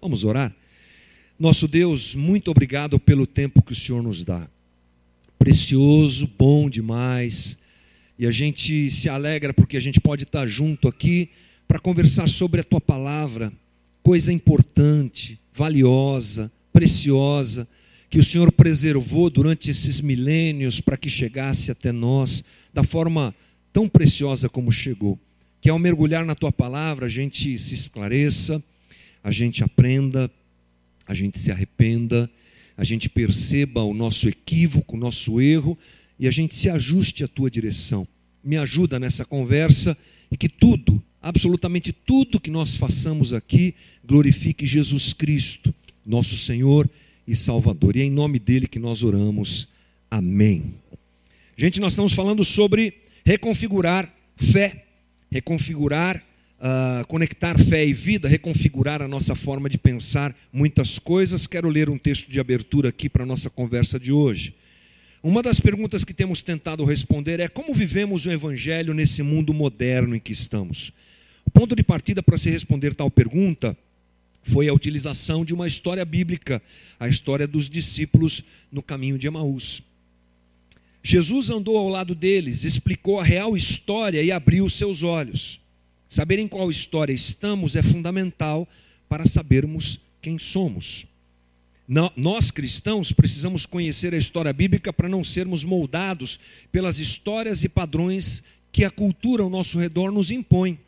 Vamos orar? Nosso Deus, muito obrigado pelo tempo que o Senhor nos dá. Precioso, bom demais. E a gente se alegra porque a gente pode estar junto aqui para conversar sobre a tua palavra, coisa importante, valiosa, preciosa, que o Senhor preservou durante esses milênios para que chegasse até nós da forma tão preciosa como chegou. Que ao mergulhar na tua palavra a gente se esclareça, a gente aprenda, a gente se arrependa, a gente perceba o nosso equívoco, o nosso erro e a gente se ajuste à tua direção. Me ajuda nessa conversa e que tudo, absolutamente tudo que nós façamos aqui, glorifique Jesus Cristo, nosso Senhor e Salvador. E é em nome dele que nós oramos. Amém. Gente, nós estamos falando sobre reconfigurar fé, reconfigurar uh, conectar fé e vida, reconfigurar a nossa forma de pensar muitas coisas. Quero ler um texto de abertura aqui para a nossa conversa de hoje. Uma das perguntas que temos tentado responder é como vivemos o Evangelho nesse mundo moderno em que estamos. O ponto de partida para se responder tal pergunta foi a utilização de uma história bíblica, a história dos discípulos no caminho de Emaús. Jesus andou ao lado deles, explicou a real história e abriu seus olhos. Saber em qual história estamos é fundamental para sabermos quem somos. Nós cristãos precisamos conhecer a história bíblica para não sermos moldados pelas histórias e padrões que a cultura ao nosso redor nos impõe.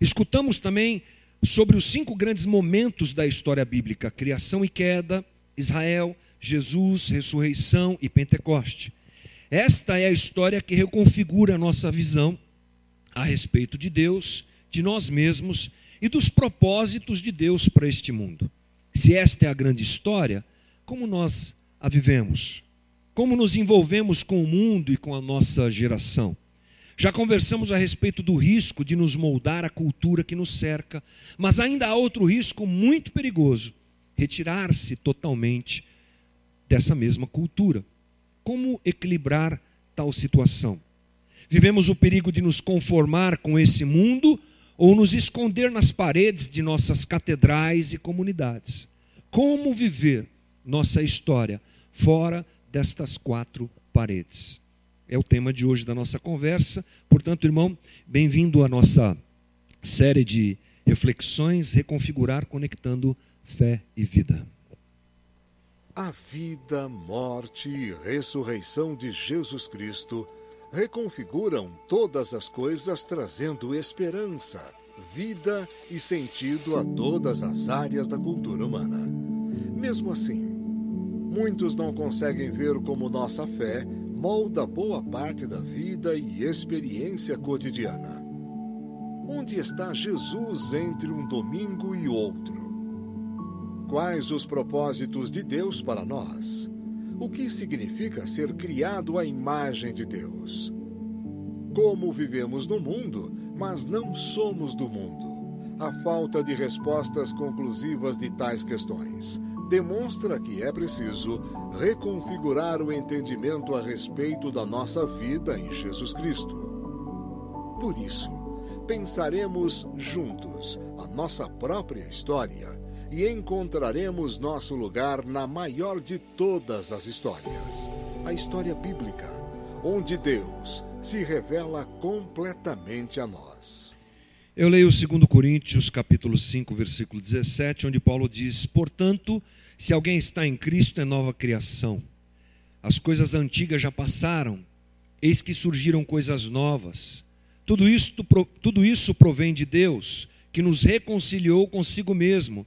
Escutamos também sobre os cinco grandes momentos da história bíblica: criação e queda, Israel, Jesus, ressurreição e Pentecoste. Esta é a história que reconfigura a nossa visão a respeito de Deus, de nós mesmos e dos propósitos de Deus para este mundo. Se esta é a grande história, como nós a vivemos? Como nos envolvemos com o mundo e com a nossa geração? Já conversamos a respeito do risco de nos moldar a cultura que nos cerca, mas ainda há outro risco muito perigoso: retirar-se totalmente dessa mesma cultura. Como equilibrar tal situação? Vivemos o perigo de nos conformar com esse mundo ou nos esconder nas paredes de nossas catedrais e comunidades. Como viver nossa história fora destas quatro paredes? É o tema de hoje da nossa conversa. Portanto, irmão, bem-vindo à nossa série de reflexões Reconfigurar Conectando Fé e Vida. A vida, morte e ressurreição de Jesus Cristo reconfiguram todas as coisas, trazendo esperança, vida e sentido a todas as áreas da cultura humana. Mesmo assim, muitos não conseguem ver como nossa fé molda boa parte da vida e experiência cotidiana. Onde está Jesus entre um domingo e outro? Quais os propósitos de Deus para nós? O que significa ser criado à imagem de Deus? Como vivemos no mundo, mas não somos do mundo? A falta de respostas conclusivas de tais questões demonstra que é preciso reconfigurar o entendimento a respeito da nossa vida em Jesus Cristo. Por isso, pensaremos juntos a nossa própria história e encontraremos nosso lugar na maior de todas as histórias, a história bíblica, onde Deus se revela completamente a nós. Eu leio 2 Coríntios, capítulo 5, versículo 17, onde Paulo diz: "Portanto, se alguém está em Cristo, é nova criação. As coisas antigas já passaram, eis que surgiram coisas novas. Tudo isso, tudo isso provém de Deus, que nos reconciliou consigo mesmo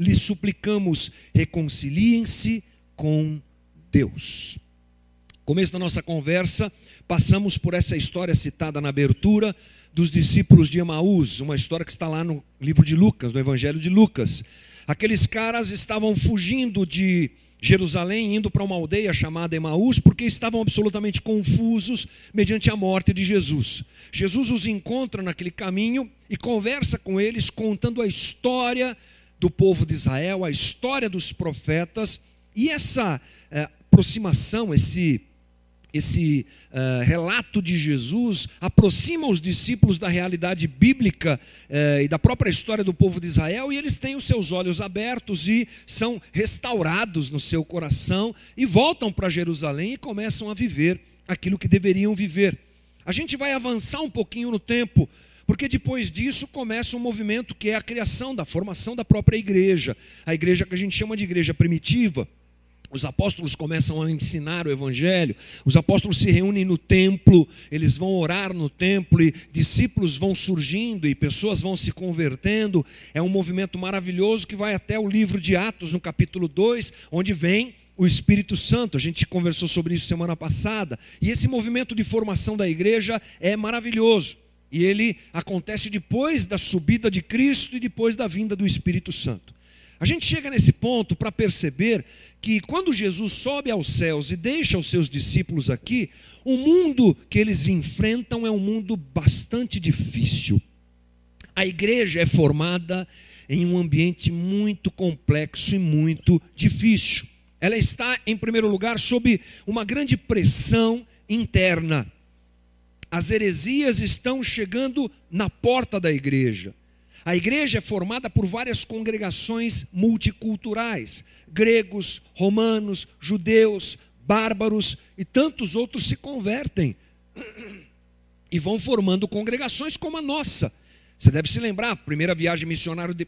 lhe suplicamos, reconciliem-se com Deus. Começo da nossa conversa, passamos por essa história citada na abertura dos discípulos de Emaús, uma história que está lá no livro de Lucas, no Evangelho de Lucas. Aqueles caras estavam fugindo de Jerusalém, indo para uma aldeia chamada Emaús, porque estavam absolutamente confusos mediante a morte de Jesus. Jesus os encontra naquele caminho e conversa com eles, contando a história do povo de Israel, a história dos profetas, e essa é, aproximação, esse esse uh, relato de Jesus aproxima os discípulos da realidade bíblica uh, e da própria história do povo de Israel, e eles têm os seus olhos abertos e são restaurados no seu coração e voltam para Jerusalém e começam a viver aquilo que deveriam viver. A gente vai avançar um pouquinho no tempo, porque depois disso começa um movimento que é a criação da formação da própria igreja, a igreja que a gente chama de igreja primitiva. Os apóstolos começam a ensinar o evangelho, os apóstolos se reúnem no templo, eles vão orar no templo e discípulos vão surgindo e pessoas vão se convertendo. É um movimento maravilhoso que vai até o livro de Atos, no capítulo 2, onde vem o Espírito Santo. A gente conversou sobre isso semana passada. E esse movimento de formação da igreja é maravilhoso. E ele acontece depois da subida de Cristo e depois da vinda do Espírito Santo. A gente chega nesse ponto para perceber que quando Jesus sobe aos céus e deixa os seus discípulos aqui, o mundo que eles enfrentam é um mundo bastante difícil. A igreja é formada em um ambiente muito complexo e muito difícil. Ela está, em primeiro lugar, sob uma grande pressão interna. As heresias estão chegando na porta da igreja. A igreja é formada por várias congregações multiculturais: gregos, romanos, judeus, bárbaros e tantos outros se convertem e vão formando congregações como a nossa. Você deve se lembrar, a primeira viagem missionária de,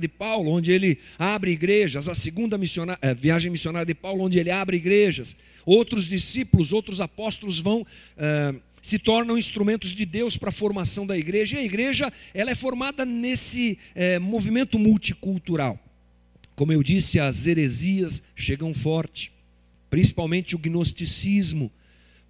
de Paulo, onde ele abre igrejas, a segunda missionária, é, viagem missionária de Paulo, onde ele abre igrejas. Outros discípulos, outros apóstolos vão é, se tornam instrumentos de Deus para a formação da igreja. E a igreja ela é formada nesse é, movimento multicultural. Como eu disse, as heresias chegam forte, principalmente o gnosticismo,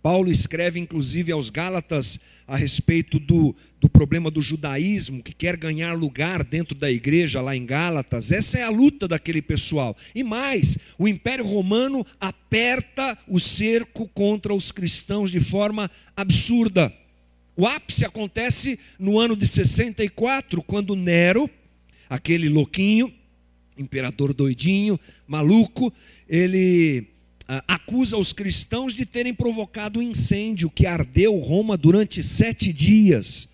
Paulo escreve inclusive aos Gálatas a respeito do, do problema do judaísmo, que quer ganhar lugar dentro da igreja lá em Gálatas. Essa é a luta daquele pessoal. E mais, o Império Romano aperta o cerco contra os cristãos de forma absurda. O ápice acontece no ano de 64, quando Nero, aquele louquinho, imperador doidinho, maluco, ele acusa os cristãos de terem provocado um incêndio que ardeu Roma durante sete dias.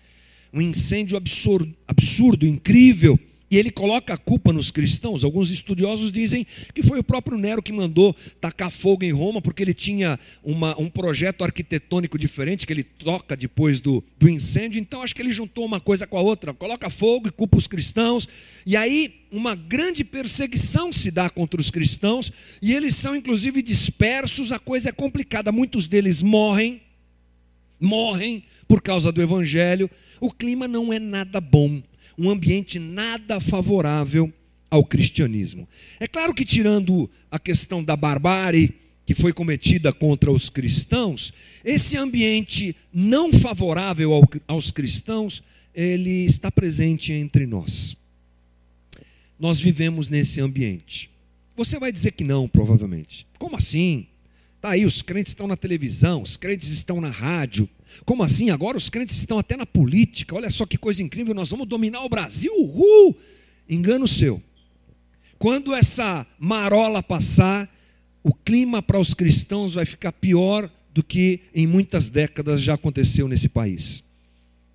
Um incêndio absurdo, absurdo, incrível, e ele coloca a culpa nos cristãos. Alguns estudiosos dizem que foi o próprio Nero que mandou tacar fogo em Roma, porque ele tinha uma, um projeto arquitetônico diferente, que ele toca depois do, do incêndio. Então, acho que ele juntou uma coisa com a outra. Coloca fogo e culpa os cristãos. E aí, uma grande perseguição se dá contra os cristãos, e eles são, inclusive, dispersos. A coisa é complicada. Muitos deles morrem, morrem por causa do evangelho. O clima não é nada bom um ambiente nada favorável ao cristianismo. É claro que, tirando a questão da barbárie que foi cometida contra os cristãos, esse ambiente não favorável aos cristãos, ele está presente entre nós. Nós vivemos nesse ambiente. Você vai dizer que não, provavelmente. Como assim? Aí, os crentes estão na televisão, os crentes estão na rádio, como assim? Agora os crentes estão até na política. Olha só que coisa incrível, nós vamos dominar o Brasil. Uhul! Engano seu. Quando essa marola passar, o clima para os cristãos vai ficar pior do que em muitas décadas já aconteceu nesse país.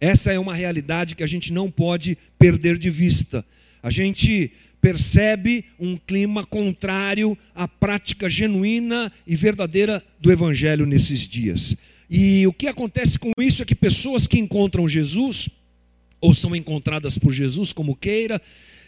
Essa é uma realidade que a gente não pode perder de vista. A gente percebe um clima contrário à prática genuína e verdadeira do Evangelho nesses dias. E o que acontece com isso é que pessoas que encontram Jesus, ou são encontradas por Jesus, como queira,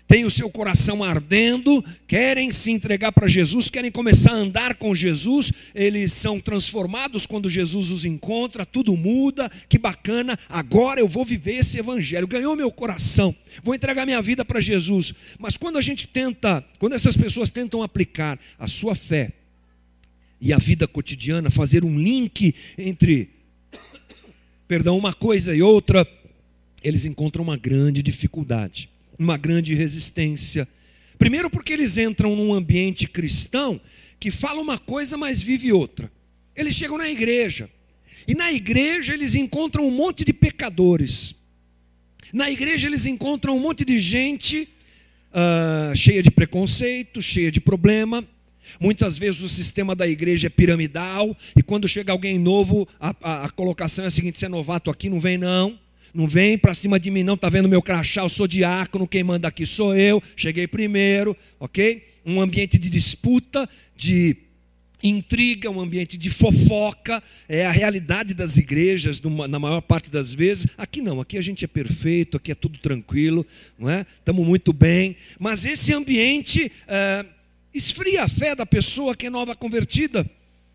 têm o seu coração ardendo, querem se entregar para Jesus, querem começar a andar com Jesus, eles são transformados quando Jesus os encontra, tudo muda, que bacana, agora eu vou viver esse evangelho, ganhou meu coração, vou entregar minha vida para Jesus. Mas quando a gente tenta, quando essas pessoas tentam aplicar a sua fé, e a vida cotidiana, fazer um link entre, perdão, uma coisa e outra, eles encontram uma grande dificuldade, uma grande resistência. Primeiro, porque eles entram num ambiente cristão que fala uma coisa, mas vive outra. Eles chegam na igreja, e na igreja eles encontram um monte de pecadores. Na igreja eles encontram um monte de gente uh, cheia de preconceito, cheia de problema. Muitas vezes o sistema da igreja é piramidal, e quando chega alguém novo, a, a, a colocação é a seguinte: você é novato aqui, não vem não. Não vem para cima de mim, não. Está vendo meu crachá? Eu sou diácono. Quem manda aqui sou eu. Cheguei primeiro, ok? Um ambiente de disputa, de intriga, um ambiente de fofoca, é a realidade das igrejas, na maior parte das vezes. Aqui não, aqui a gente é perfeito, aqui é tudo tranquilo, não é? Estamos muito bem. Mas esse ambiente é, esfria a fé da pessoa que é nova convertida.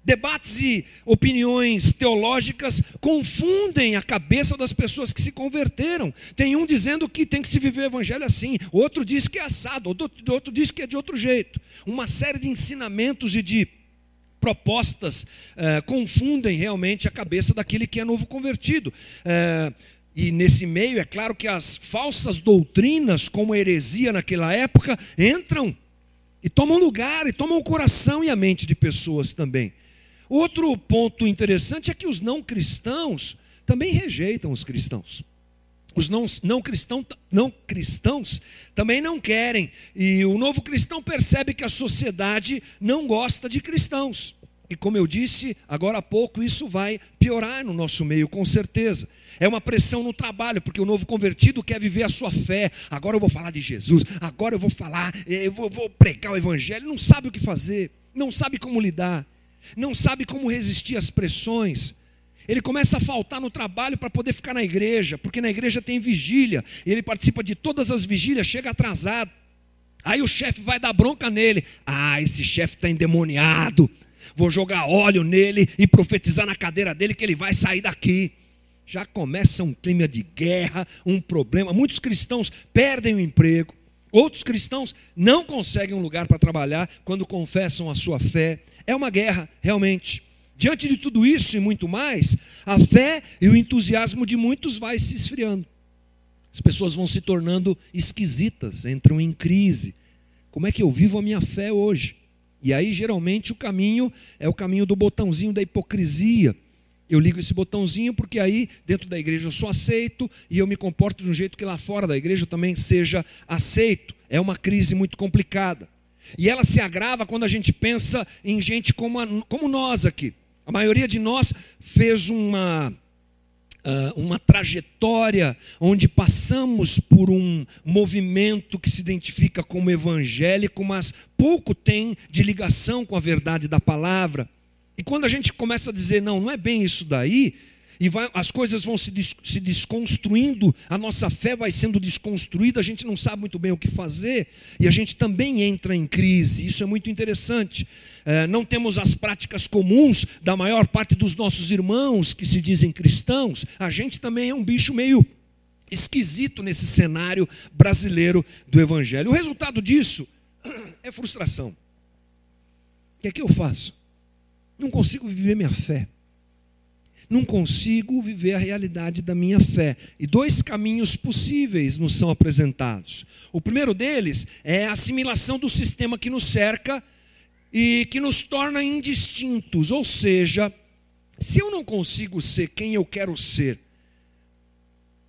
Debates e opiniões teológicas confundem a cabeça das pessoas que se converteram. Tem um dizendo que tem que se viver o evangelho assim, outro diz que é assado, outro, outro diz que é de outro jeito. Uma série de ensinamentos e de propostas eh, confundem realmente a cabeça daquele que é novo convertido. Eh, e nesse meio, é claro que as falsas doutrinas, como heresia naquela época, entram e tomam lugar, e tomam o coração e a mente de pessoas também. Outro ponto interessante é que os não cristãos também rejeitam os cristãos. Os não, não, cristão, não cristãos também não querem. E o novo cristão percebe que a sociedade não gosta de cristãos. E como eu disse agora há pouco, isso vai piorar no nosso meio, com certeza. É uma pressão no trabalho, porque o novo convertido quer viver a sua fé. Agora eu vou falar de Jesus, agora eu vou falar, eu vou, vou pregar o Evangelho. Não sabe o que fazer, não sabe como lidar não sabe como resistir às pressões. Ele começa a faltar no trabalho para poder ficar na igreja, porque na igreja tem vigília, e ele participa de todas as vigílias, chega atrasado. Aí o chefe vai dar bronca nele. Ah, esse chefe está endemoniado. Vou jogar óleo nele e profetizar na cadeira dele que ele vai sair daqui. Já começa um clima de guerra, um problema. Muitos cristãos perdem o emprego. Outros cristãos não conseguem um lugar para trabalhar quando confessam a sua fé. É uma guerra, realmente. Diante de tudo isso e muito mais, a fé e o entusiasmo de muitos vai se esfriando. As pessoas vão se tornando esquisitas, entram em crise. Como é que eu vivo a minha fé hoje? E aí, geralmente, o caminho é o caminho do botãozinho da hipocrisia. Eu ligo esse botãozinho porque aí, dentro da igreja, eu sou aceito e eu me comporto de um jeito que lá fora da igreja eu também seja aceito. É uma crise muito complicada. E ela se agrava quando a gente pensa em gente como, a, como nós aqui. A maioria de nós fez uma, uh, uma trajetória onde passamos por um movimento que se identifica como evangélico, mas pouco tem de ligação com a verdade da palavra. E quando a gente começa a dizer, não, não é bem isso daí, e vai, as coisas vão se, des, se desconstruindo, a nossa fé vai sendo desconstruída, a gente não sabe muito bem o que fazer, e a gente também entra em crise, isso é muito interessante. É, não temos as práticas comuns da maior parte dos nossos irmãos que se dizem cristãos, a gente também é um bicho meio esquisito nesse cenário brasileiro do Evangelho. O resultado disso é frustração. O que é que eu faço? Não consigo viver minha fé não consigo viver a realidade da minha fé. E dois caminhos possíveis nos são apresentados. O primeiro deles é a assimilação do sistema que nos cerca e que nos torna indistintos, ou seja, se eu não consigo ser quem eu quero ser,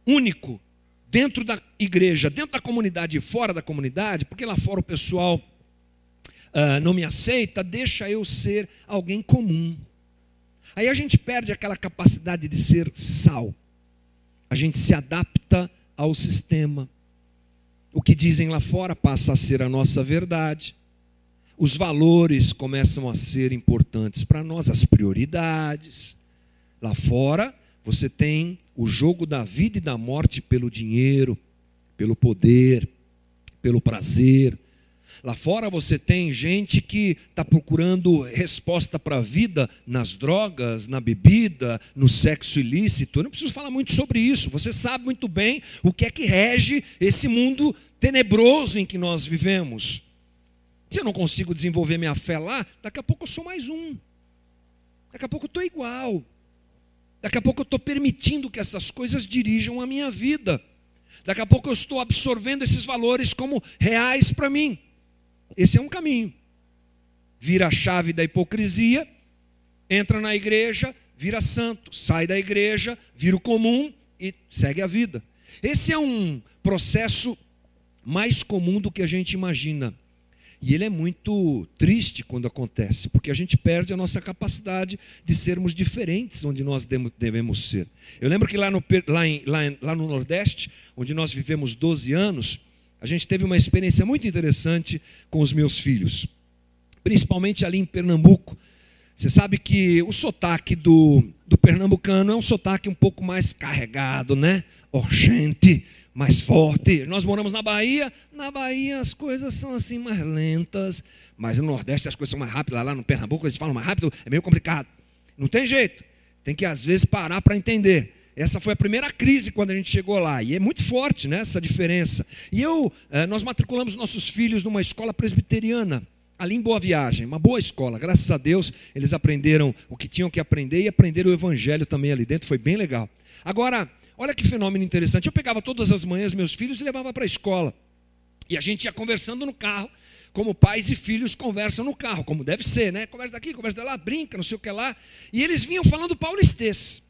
único, dentro da igreja, dentro da comunidade e fora da comunidade, porque lá fora o pessoal uh, não me aceita, deixa eu ser alguém comum. Aí a gente perde aquela capacidade de ser sal. A gente se adapta ao sistema. O que dizem lá fora passa a ser a nossa verdade. Os valores começam a ser importantes para nós, as prioridades. Lá fora, você tem o jogo da vida e da morte pelo dinheiro, pelo poder, pelo prazer, Lá fora você tem gente que está procurando resposta para a vida nas drogas, na bebida, no sexo ilícito. Eu não preciso falar muito sobre isso. Você sabe muito bem o que é que rege esse mundo tenebroso em que nós vivemos. Se eu não consigo desenvolver minha fé lá, daqui a pouco eu sou mais um. Daqui a pouco eu estou igual. Daqui a pouco eu estou permitindo que essas coisas dirijam a minha vida. Daqui a pouco eu estou absorvendo esses valores como reais para mim. Esse é um caminho. vira a chave da hipocrisia, entra na igreja, vira santo, sai da igreja, vira o comum e segue a vida. Esse é um processo mais comum do que a gente imagina. E ele é muito triste quando acontece, porque a gente perde a nossa capacidade de sermos diferentes onde nós devemos ser. Eu lembro que lá no, lá, em, lá, lá no Nordeste, onde nós vivemos 12 anos, a gente teve uma experiência muito interessante com os meus filhos, principalmente ali em Pernambuco. Você sabe que o sotaque do, do pernambucano é um sotaque um pouco mais carregado, né? Urgente mais forte. Nós moramos na Bahia, na Bahia as coisas são assim mais lentas, mas no Nordeste as coisas são mais rápidas, lá no Pernambuco eles falam mais rápido, é meio complicado. Não tem jeito, tem que às vezes parar para entender. Essa foi a primeira crise quando a gente chegou lá, e é muito forte né, essa diferença. E eu, eh, nós matriculamos nossos filhos numa escola presbiteriana, ali em Boa Viagem, uma boa escola, graças a Deus eles aprenderam o que tinham que aprender e aprenderam o evangelho também ali dentro, foi bem legal. Agora, Olha que fenômeno interessante. Eu pegava todas as manhãs meus filhos e levava para a escola. E a gente ia conversando no carro, como pais e filhos conversam no carro, como deve ser, né? Conversa daqui, conversa de lá, brinca, não sei o que lá. E eles vinham falando paulistês.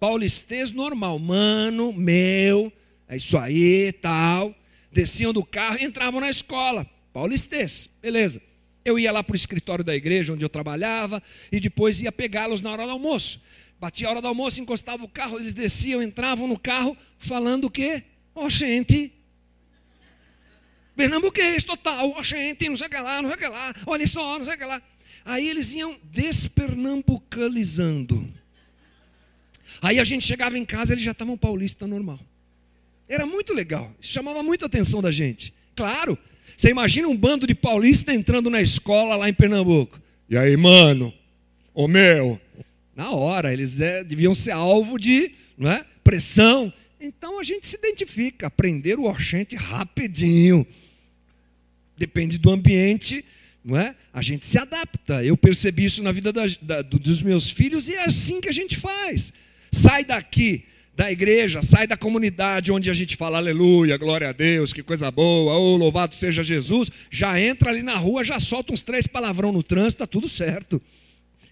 Paulistês normal, mano, meu, é isso aí, tal. Desciam do carro e entravam na escola. Paulistês, beleza. Eu ia lá para o escritório da igreja onde eu trabalhava e depois ia pegá-los na hora do almoço. Batia a hora do almoço, encostava o carro, eles desciam, entravam no carro, falando o quê? Oxente. Pernambuquês total, oxente, não sei o que lá, não sei o que lá, olha só, não sei o que lá. Aí eles iam despernambucalizando. Aí a gente chegava em casa, eles já estavam paulista normal. Era muito legal, chamava muito a atenção da gente. Claro, você imagina um bando de paulista entrando na escola lá em Pernambuco. E aí, mano, ô meu, na hora, eles é, deviam ser alvo de não é, pressão. Então a gente se identifica, aprender o Oxente rapidinho. Depende do ambiente, não é? A gente se adapta. Eu percebi isso na vida da, da, dos meus filhos e é assim que a gente faz. Sai daqui da igreja, sai da comunidade onde a gente fala aleluia, glória a Deus, que coisa boa, oh, louvado seja Jesus, já entra ali na rua, já solta uns três palavrão no trânsito, está tudo certo.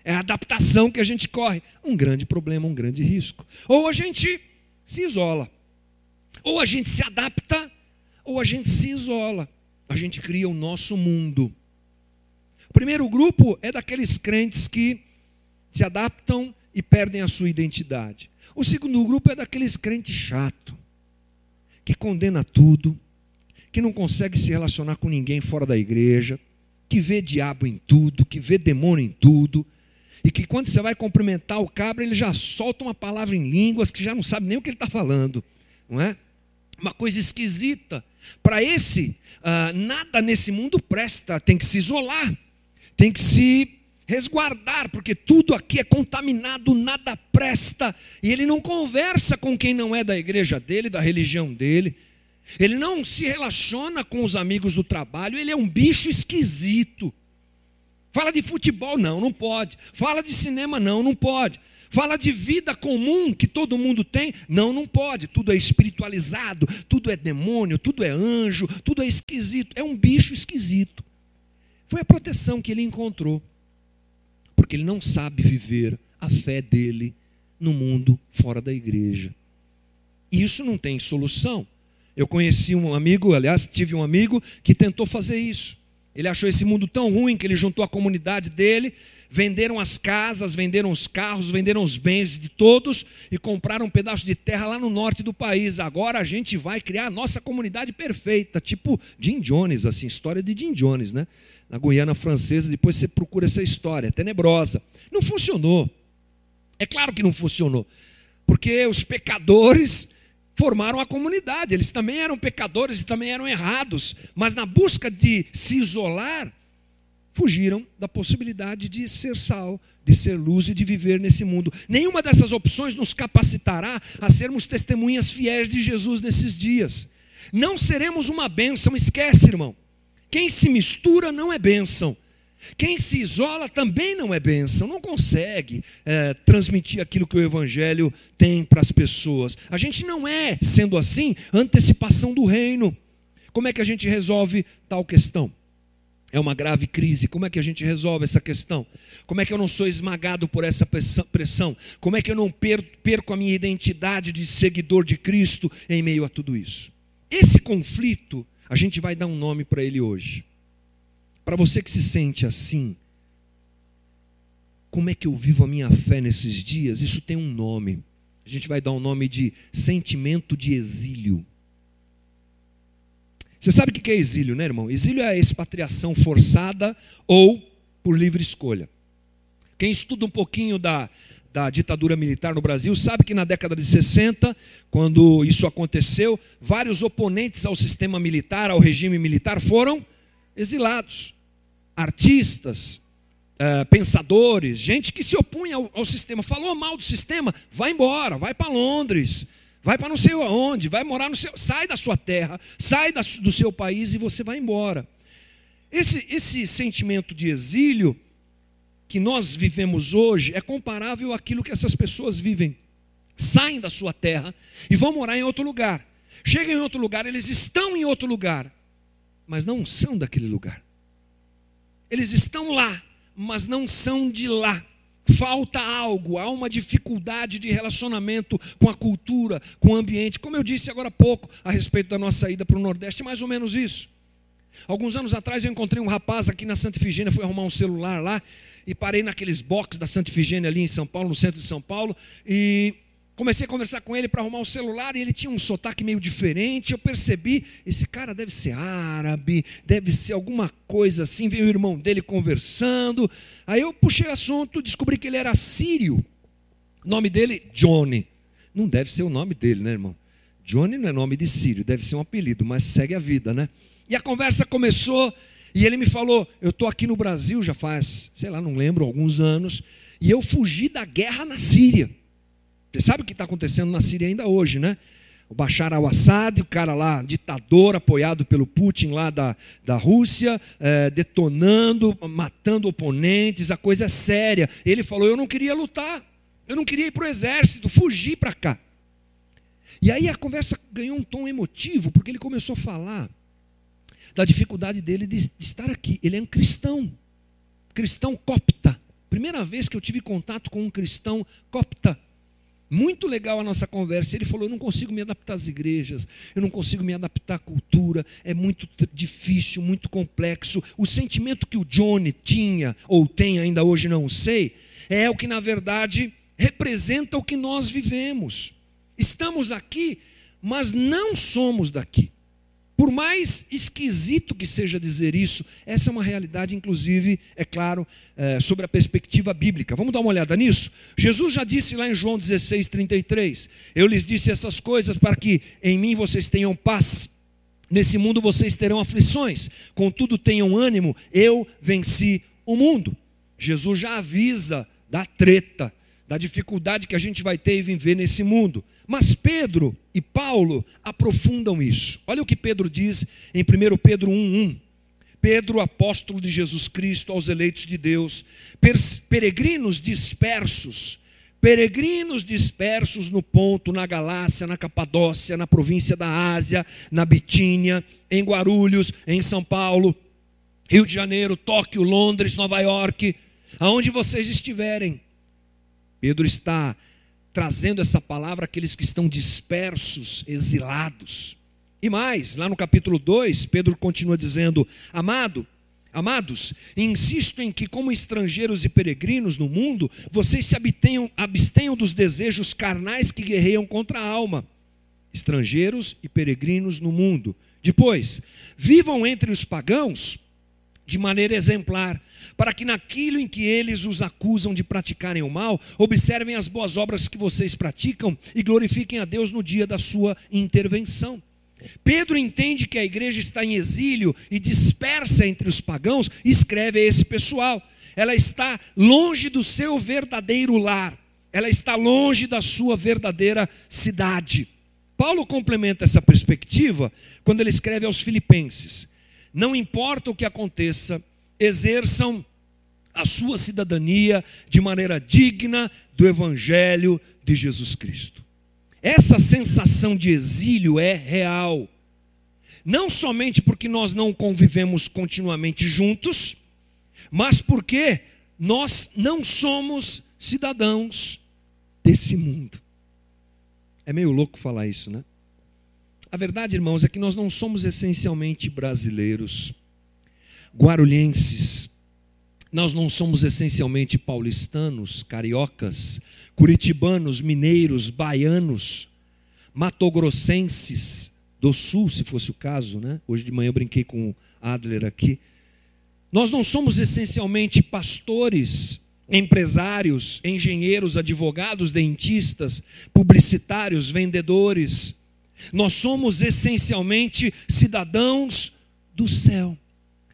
É a adaptação que a gente corre. Um grande problema, um grande risco. Ou a gente se isola. Ou a gente se adapta, ou a gente se isola. A gente cria o nosso mundo. O primeiro grupo é daqueles crentes que se adaptam e perdem a sua identidade. O segundo grupo é daqueles crentes chato, que condena tudo, que não consegue se relacionar com ninguém fora da igreja, que vê diabo em tudo, que vê demônio em tudo, e que quando você vai cumprimentar o cabra, ele já solta uma palavra em línguas que já não sabe nem o que ele está falando, não é? Uma coisa esquisita. Para esse, uh, nada nesse mundo presta, tem que se isolar, tem que se resguardar, porque tudo aqui é contaminado, nada presta, e ele não conversa com quem não é da igreja dele, da religião dele, ele não se relaciona com os amigos do trabalho, ele é um bicho esquisito. Fala de futebol, não, não pode. Fala de cinema, não, não pode. Fala de vida comum que todo mundo tem, não, não pode. Tudo é espiritualizado, tudo é demônio, tudo é anjo, tudo é esquisito. É um bicho esquisito. Foi a proteção que ele encontrou, porque ele não sabe viver a fé dele no mundo fora da igreja. E isso não tem solução. Eu conheci um amigo, aliás, tive um amigo que tentou fazer isso. Ele achou esse mundo tão ruim que ele juntou a comunidade dele, venderam as casas, venderam os carros, venderam os bens de todos e compraram um pedaço de terra lá no norte do país. Agora a gente vai criar a nossa comunidade perfeita, tipo Jim Jones, assim, história de Jim Jones, né? Na Guiana Francesa, depois você procura essa história, é tenebrosa. Não funcionou. É claro que não funcionou, porque os pecadores formaram a comunidade. Eles também eram pecadores e também eram errados, mas na busca de se isolar, fugiram da possibilidade de ser sal, de ser luz e de viver nesse mundo. Nenhuma dessas opções nos capacitará a sermos testemunhas fiéis de Jesus nesses dias. Não seremos uma bênção, esquece, irmão. Quem se mistura não é bênção. Quem se isola também não é bênção, não consegue é, transmitir aquilo que o Evangelho tem para as pessoas. A gente não é, sendo assim, antecipação do reino. Como é que a gente resolve tal questão? É uma grave crise. Como é que a gente resolve essa questão? Como é que eu não sou esmagado por essa pressão? Como é que eu não perco a minha identidade de seguidor de Cristo em meio a tudo isso? Esse conflito, a gente vai dar um nome para ele hoje. Para você que se sente assim, como é que eu vivo a minha fé nesses dias? Isso tem um nome. A gente vai dar um nome de sentimento de exílio. Você sabe o que é exílio, né, irmão? Exílio é a expatriação forçada ou por livre escolha. Quem estuda um pouquinho da, da ditadura militar no Brasil sabe que na década de 60, quando isso aconteceu, vários oponentes ao sistema militar, ao regime militar, foram exilados. Artistas, uh, pensadores, gente que se opunha ao, sistema, falou mal do sistema, vai embora, vai para Londres, vai para não sei aonde, vai morar no seu, sai da sua terra, sai do seu país e você vai embora. Esse, esse sentimento de exílio que nós vivemos hoje é comparável àquilo que essas pessoas vivem. Saem da sua terra e vão morar em outro lugar. Chegam em outro lugar, eles estão em outro lugar, mas não são daquele lugar. Eles estão lá, mas não são de lá. Falta algo, há uma dificuldade de relacionamento com a cultura, com o ambiente. Como eu disse agora há pouco a respeito da nossa ida para o Nordeste, mais ou menos isso. Alguns anos atrás eu encontrei um rapaz aqui na Santa Ifigênia, fui arrumar um celular lá e parei naqueles boxes da Santa Ifigênia ali em São Paulo, no centro de São Paulo, e comecei a conversar com ele para arrumar o celular e ele tinha um sotaque meio diferente. Eu percebi, esse cara deve ser árabe, deve ser alguma coisa assim. Veio o irmão dele conversando. Aí eu puxei assunto, descobri que ele era sírio. O nome dele, Johnny. Não deve ser o nome dele, né, irmão? Johnny não é nome de sírio, deve ser um apelido, mas segue a vida, né? E a conversa começou e ele me falou: Eu estou aqui no Brasil já faz, sei lá, não lembro, alguns anos, e eu fugi da guerra na Síria. Você sabe o que está acontecendo na Síria ainda hoje, né? O Bashar al-Assad, o cara lá, ditador, apoiado pelo Putin lá da, da Rússia, é, detonando, matando oponentes, a coisa é séria. Ele falou: Eu não queria lutar, eu não queria ir para o exército, fugi para cá. E aí a conversa ganhou um tom emotivo, porque ele começou a falar da dificuldade dele de, estar aqui. Ele é um cristão, cristão copta. Primeira vez que eu tive contato com um cristão copta. Muito legal a nossa conversa. Ele falou: Eu não consigo me adaptar às igrejas, eu não consigo me adaptar à cultura, é muito difícil, muito complexo. O sentimento que o Johnny tinha, ou tem ainda hoje, não sei, é o que na verdade representa o que nós vivemos. Estamos aqui, mas não somos daqui. Por mais esquisito que seja dizer isso, essa é uma realidade, inclusive, é claro, é, sobre a perspectiva bíblica. Vamos dar uma olhada nisso? Jesus já disse lá em João 16, 33: Eu lhes disse essas coisas para que em mim vocês tenham paz. Nesse mundo vocês terão aflições, contudo tenham ânimo, eu venci o mundo. Jesus já avisa da treta, da dificuldade que a gente vai ter em viver nesse mundo. Mas Pedro e Paulo aprofundam isso. Olha o que Pedro diz em 1 Pedro 1:1. Pedro, apóstolo de Jesus Cristo aos eleitos de Deus, peregrinos dispersos, peregrinos dispersos no ponto, na Galácia, na Capadócia, na província da Ásia, na Bitínia, em Guarulhos, em São Paulo, Rio de Janeiro, Tóquio, Londres, Nova York, aonde vocês estiverem. Pedro está trazendo essa palavra àqueles que estão dispersos, exilados. E mais, lá no capítulo 2, Pedro continua dizendo: Amado, amados, insisto em que, como estrangeiros e peregrinos no mundo, vocês se abstenham, abstenham dos desejos carnais que guerreiam contra a alma. Estrangeiros e peregrinos no mundo. Depois, vivam entre os pagãos de maneira exemplar, para que naquilo em que eles os acusam de praticarem o mal, observem as boas obras que vocês praticam e glorifiquem a Deus no dia da sua intervenção. Pedro entende que a igreja está em exílio e dispersa entre os pagãos, e escreve a esse pessoal. Ela está longe do seu verdadeiro lar, ela está longe da sua verdadeira cidade. Paulo complementa essa perspectiva quando ele escreve aos Filipenses: não importa o que aconteça, exerçam a sua cidadania de maneira digna do Evangelho de Jesus Cristo. Essa sensação de exílio é real. não somente porque nós não convivemos continuamente juntos, mas porque nós não somos cidadãos desse mundo. É meio louco falar isso, né? A verdade, irmãos, é que nós não somos essencialmente brasileiros, guarulhenses, nós não somos essencialmente paulistanos, cariocas, curitibanos, mineiros, baianos, matogrossenses do sul, se fosse o caso, né? Hoje de manhã eu brinquei com o Adler aqui. Nós não somos essencialmente pastores, empresários, engenheiros, advogados, dentistas, publicitários, vendedores. Nós somos essencialmente cidadãos do céu,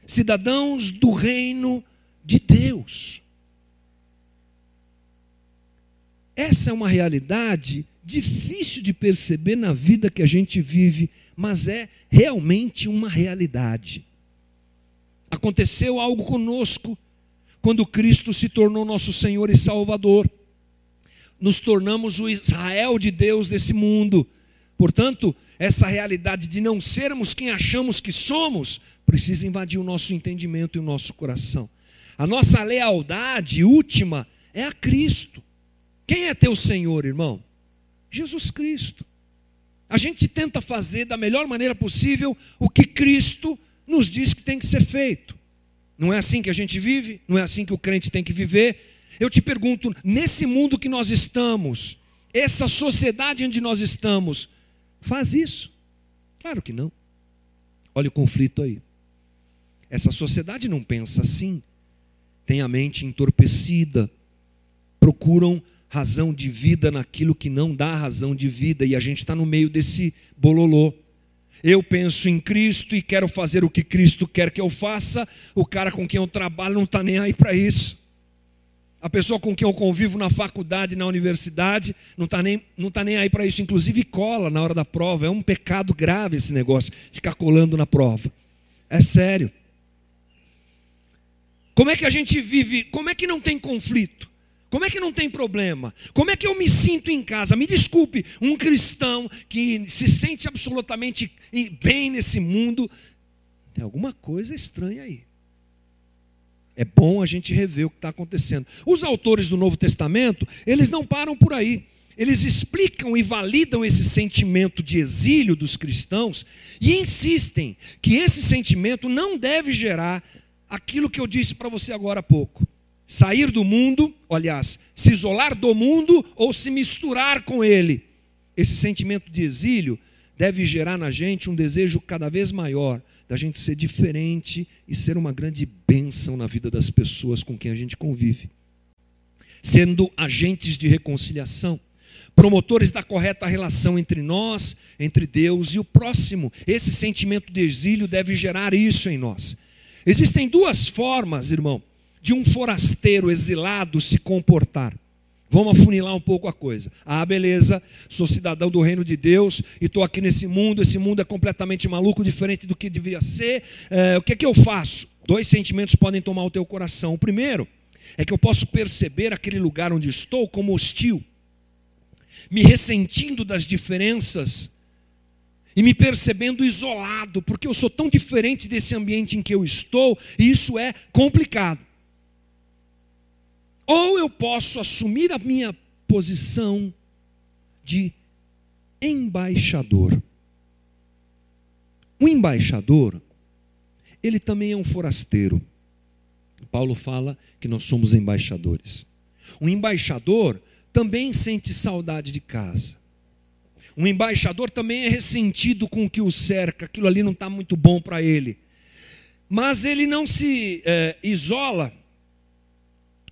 cidadãos do reino de Deus. Essa é uma realidade difícil de perceber na vida que a gente vive, mas é realmente uma realidade. Aconteceu algo conosco quando Cristo se tornou nosso Senhor e Salvador. Nos tornamos o Israel de Deus desse mundo. Portanto, essa realidade de não sermos quem achamos que somos precisa invadir o nosso entendimento e o nosso coração. A nossa lealdade última é a Cristo. Quem é teu Senhor, irmão? Jesus Cristo. A gente tenta fazer da melhor maneira possível o que Cristo nos diz que tem que ser feito. Não é assim que a gente vive? Não é assim que o crente tem que viver? Eu te pergunto, nesse mundo que nós estamos, essa sociedade onde nós estamos, faz isso? Claro que não. Olha o conflito aí. Essa sociedade não pensa assim têm a mente entorpecida, procuram razão de vida naquilo que não dá razão de vida, e a gente está no meio desse bololô. Eu penso em Cristo e quero fazer o que Cristo quer que eu faça, o cara com quem eu trabalho não está nem aí para isso. A pessoa com quem eu convivo na faculdade, na universidade, não está nem, não tá nem aí para isso. Inclusive cola na hora da prova. É um pecado grave esse negócio, ficar colando na prova. É sério. Como é que a gente vive? Como é que não tem conflito? Como é que não tem problema? Como é que eu me sinto em casa? Me desculpe, um cristão que se sente absolutamente bem nesse mundo, tem alguma coisa estranha aí. É bom a gente rever o que está acontecendo. Os autores do Novo Testamento, eles não param por aí. Eles explicam e validam esse sentimento de exílio dos cristãos e insistem que esse sentimento não deve gerar aquilo que eu disse para você agora há pouco. Sair do mundo, aliás, se isolar do mundo ou se misturar com ele. Esse sentimento de exílio deve gerar na gente um desejo cada vez maior da gente ser diferente e ser uma grande bênção na vida das pessoas com quem a gente convive. Sendo agentes de reconciliação, promotores da correta relação entre nós, entre Deus e o próximo. Esse sentimento de exílio deve gerar isso em nós. Existem duas formas, irmão, de um forasteiro exilado se comportar. Vamos afunilar um pouco a coisa. Ah, beleza, sou cidadão do reino de Deus e estou aqui nesse mundo. Esse mundo é completamente maluco, diferente do que devia ser. É, o que é que eu faço? Dois sentimentos podem tomar o teu coração. O primeiro é que eu posso perceber aquele lugar onde estou como hostil, me ressentindo das diferenças e me percebendo isolado, porque eu sou tão diferente desse ambiente em que eu estou, e isso é complicado. Ou eu posso assumir a minha posição de embaixador. O embaixador, ele também é um forasteiro. Paulo fala que nós somos embaixadores. O embaixador também sente saudade de casa. Um embaixador também é ressentido com o que o cerca, aquilo ali não está muito bom para ele. Mas ele não se é, isola.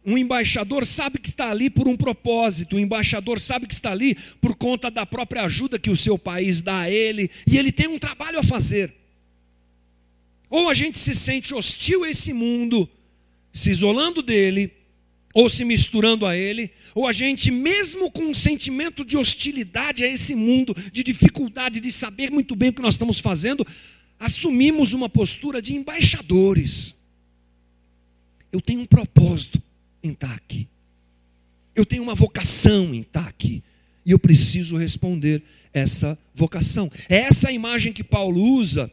Um embaixador sabe que está ali por um propósito, o um embaixador sabe que está ali por conta da própria ajuda que o seu país dá a ele, e ele tem um trabalho a fazer. Ou a gente se sente hostil a esse mundo, se isolando dele, ou se misturando a ele, ou a gente, mesmo com um sentimento de hostilidade a esse mundo, de dificuldade de saber muito bem o que nós estamos fazendo, assumimos uma postura de embaixadores. Eu tenho um propósito em aqui, eu tenho uma vocação estar aqui, e eu preciso responder essa vocação. É essa imagem que Paulo usa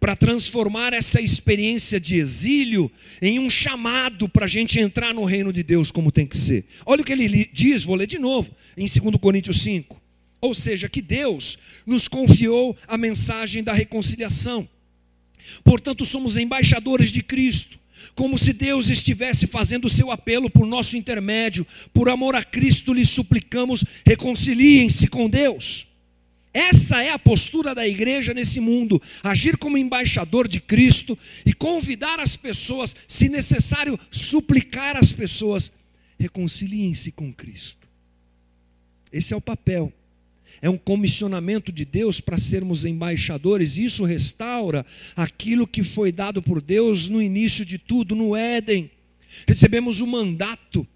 para transformar essa experiência de exílio em um chamado para a gente entrar no reino de Deus como tem que ser. Olha o que ele diz, vou ler de novo, em 2 Coríntios 5. Ou seja, que Deus nos confiou a mensagem da reconciliação. Portanto, somos embaixadores de Cristo, como se Deus estivesse fazendo o seu apelo por nosso intermédio. Por amor a Cristo, lhe suplicamos: reconciliem-se com Deus. Essa é a postura da igreja nesse mundo: agir como embaixador de Cristo e convidar as pessoas, se necessário, suplicar as pessoas, reconciliem-se com Cristo. Esse é o papel. É um comissionamento de Deus para sermos embaixadores, isso restaura aquilo que foi dado por Deus no início de tudo, no Éden. Recebemos o mandato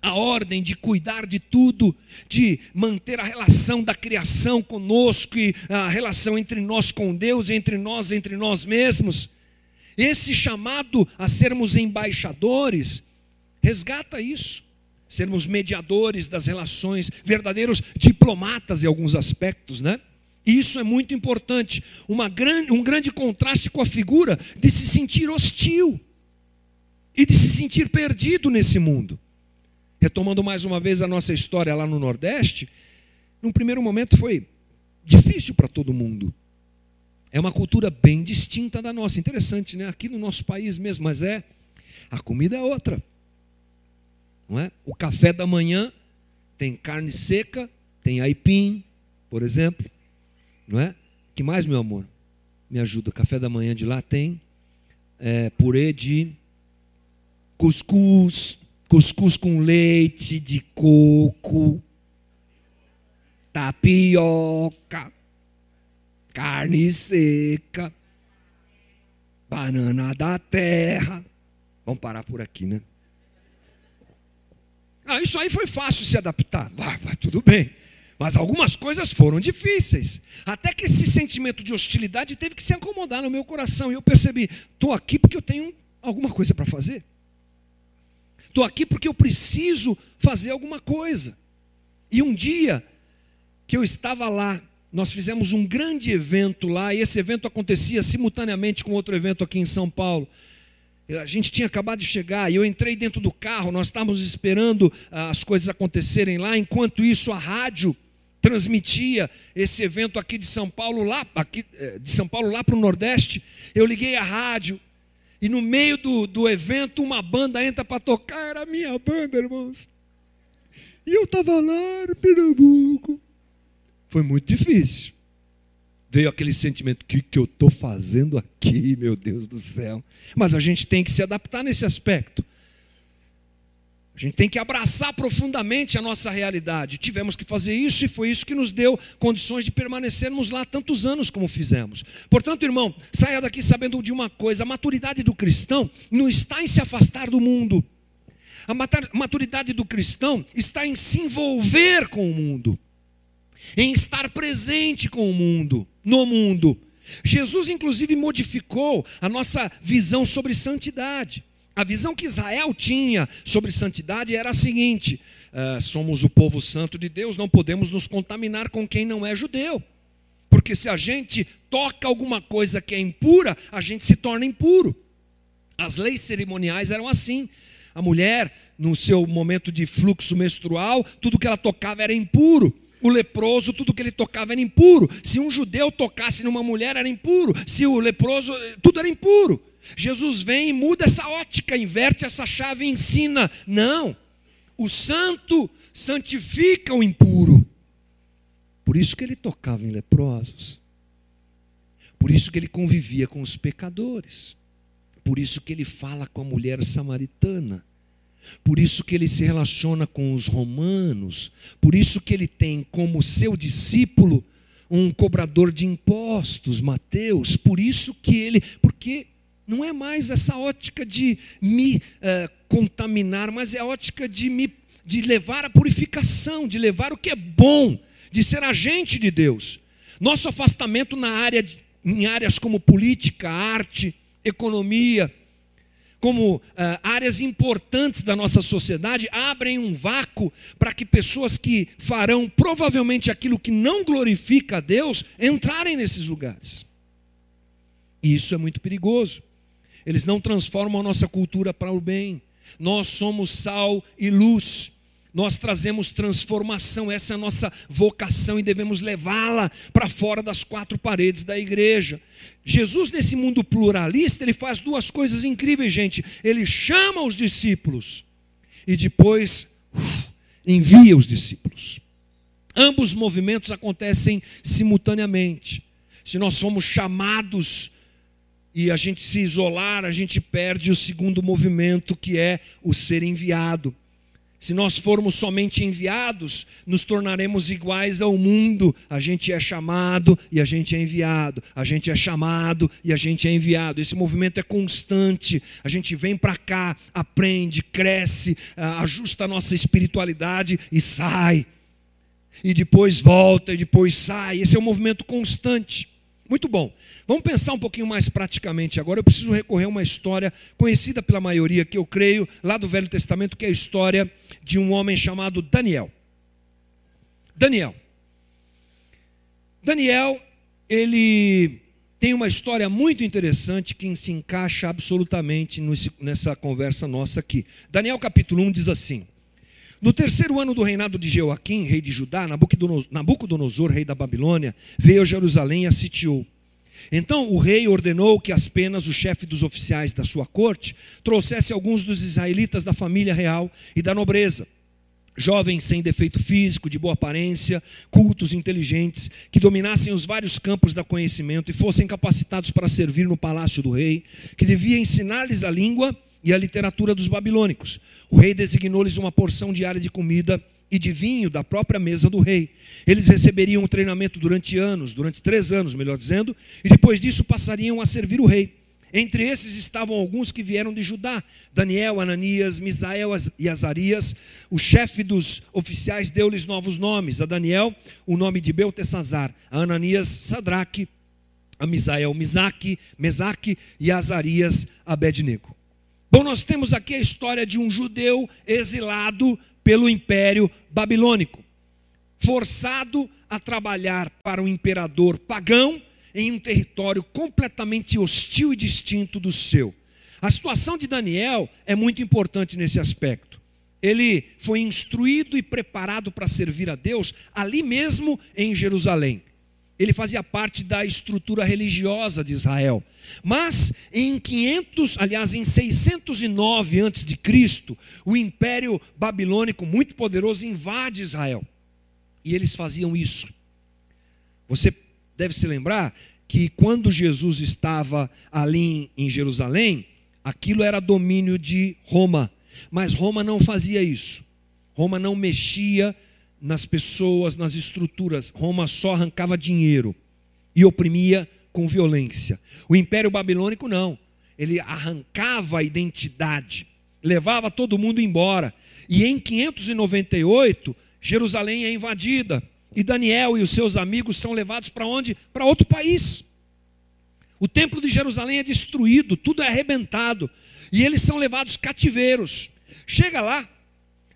a ordem de cuidar de tudo, de manter a relação da criação conosco e a relação entre nós com Deus, entre nós, entre nós mesmos. Esse chamado a sermos embaixadores resgata isso, sermos mediadores das relações, verdadeiros diplomatas em alguns aspectos, né? Isso é muito importante. Uma grande, um grande contraste com a figura de se sentir hostil e de se sentir perdido nesse mundo. Retomando mais uma vez a nossa história lá no Nordeste, num primeiro momento foi difícil para todo mundo. É uma cultura bem distinta da nossa. Interessante, né? Aqui no nosso país mesmo, mas é. A comida é outra. Não é? O café da manhã tem carne seca, tem aipim, por exemplo. Não é? que mais, meu amor? Me ajuda. Café da manhã de lá tem é, purê de cuscuz, cuscuz com leite de coco, tapioca, carne seca, banana da terra. Vamos parar por aqui, né? Ah, isso aí foi fácil se adaptar. Ah, tudo bem. Mas algumas coisas foram difíceis. Até que esse sentimento de hostilidade teve que se acomodar no meu coração. E eu percebi: estou aqui porque eu tenho alguma coisa para fazer. Estou aqui porque eu preciso fazer alguma coisa. E um dia que eu estava lá, nós fizemos um grande evento lá, e esse evento acontecia simultaneamente com outro evento aqui em São Paulo. A gente tinha acabado de chegar e eu entrei dentro do carro, nós estávamos esperando ah, as coisas acontecerem lá, enquanto isso a rádio transmitia esse evento aqui de São Paulo lá, aqui, eh, de São Paulo lá para o Nordeste. Eu liguei a rádio e no meio do, do evento, uma banda entra para tocar, era a minha banda, irmãos. E eu estava lá no Pernambuco. Foi muito difícil. Veio aquele sentimento: o que, que eu estou fazendo aqui, meu Deus do céu? Mas a gente tem que se adaptar nesse aspecto. A gente tem que abraçar profundamente a nossa realidade. Tivemos que fazer isso e foi isso que nos deu condições de permanecermos lá tantos anos como fizemos. Portanto, irmão, saia daqui sabendo de uma coisa: a maturidade do cristão não está em se afastar do mundo. A maturidade do cristão está em se envolver com o mundo, em estar presente com o mundo, no mundo. Jesus, inclusive, modificou a nossa visão sobre santidade. A visão que Israel tinha sobre santidade era a seguinte: uh, somos o povo santo de Deus, não podemos nos contaminar com quem não é judeu. Porque se a gente toca alguma coisa que é impura, a gente se torna impuro. As leis cerimoniais eram assim. A mulher, no seu momento de fluxo menstrual, tudo que ela tocava era impuro. O leproso, tudo que ele tocava era impuro. Se um judeu tocasse numa mulher, era impuro. Se o leproso, tudo era impuro. Jesus vem e muda essa ótica, inverte essa chave e ensina: não, o santo santifica o impuro. Por isso que ele tocava em leprosos. Por isso que ele convivia com os pecadores. Por isso que ele fala com a mulher samaritana. Por isso que ele se relaciona com os romanos. Por isso que ele tem como seu discípulo um cobrador de impostos, Mateus. Por isso que ele, porque não é mais essa ótica de me uh, contaminar, mas é a ótica de me de levar a purificação, de levar o que é bom, de ser agente de Deus. Nosso afastamento na área em áreas como política, arte, economia, como uh, áreas importantes da nossa sociedade, abrem um vácuo para que pessoas que farão provavelmente aquilo que não glorifica a Deus entrarem nesses lugares. E isso é muito perigoso. Eles não transformam a nossa cultura para o bem. Nós somos sal e luz. Nós trazemos transformação, essa é a nossa vocação e devemos levá-la para fora das quatro paredes da igreja. Jesus, nesse mundo pluralista, ele faz duas coisas incríveis, gente. Ele chama os discípulos e depois envia os discípulos. Ambos movimentos acontecem simultaneamente. Se nós somos chamados e a gente se isolar, a gente perde o segundo movimento, que é o ser enviado. Se nós formos somente enviados, nos tornaremos iguais ao mundo. A gente é chamado e a gente é enviado. A gente é chamado e a gente é enviado. Esse movimento é constante. A gente vem para cá, aprende, cresce, ajusta a nossa espiritualidade e sai. E depois volta e depois sai. Esse é um movimento constante. Muito bom. Vamos pensar um pouquinho mais praticamente agora. Eu preciso recorrer a uma história conhecida pela maioria, que eu creio, lá do Velho Testamento, que é a história de um homem chamado Daniel. Daniel. Daniel, ele tem uma história muito interessante que se encaixa absolutamente nessa conversa nossa aqui. Daniel capítulo 1 diz assim: No terceiro ano do reinado de Joaquim, rei de Judá, Nabucodonosor, rei da Babilônia, veio a Jerusalém e a sitiou. Então o rei ordenou que as penas o chefe dos oficiais da sua corte trouxesse alguns dos israelitas da família real e da nobreza, jovens sem defeito físico, de boa aparência, cultos, inteligentes, que dominassem os vários campos da conhecimento e fossem capacitados para servir no palácio do rei, que devia ensinar-lhes a língua e a literatura dos babilônicos. O rei designou-lhes uma porção diária de comida e de vinho da própria mesa do rei. Eles receberiam o treinamento durante anos, durante três anos, melhor dizendo, e depois disso passariam a servir o rei. Entre esses estavam alguns que vieram de Judá: Daniel, Ananias, Misael e Azarias. O chefe dos oficiais deu-lhes novos nomes: a Daniel, o nome de Beltesazar, a Ananias, Sadraque, a Misael, Misaque, Mesaque e Azarias, Abednego. Bom, nós temos aqui a história de um judeu exilado pelo Império Babilônico, forçado a trabalhar para o imperador pagão em um território completamente hostil e distinto do seu. A situação de Daniel é muito importante nesse aspecto. Ele foi instruído e preparado para servir a Deus ali mesmo em Jerusalém ele fazia parte da estrutura religiosa de Israel. Mas em 500, aliás, em 609 a.C., o Império Babilônico, muito poderoso, invade Israel. E eles faziam isso. Você deve se lembrar que quando Jesus estava ali em Jerusalém, aquilo era domínio de Roma. Mas Roma não fazia isso. Roma não mexia nas pessoas, nas estruturas. Roma só arrancava dinheiro e oprimia com violência. O Império Babilônico não. Ele arrancava a identidade, levava todo mundo embora. E em 598, Jerusalém é invadida. E Daniel e os seus amigos são levados para onde? Para outro país. O templo de Jerusalém é destruído, tudo é arrebentado. E eles são levados cativeiros. Chega lá,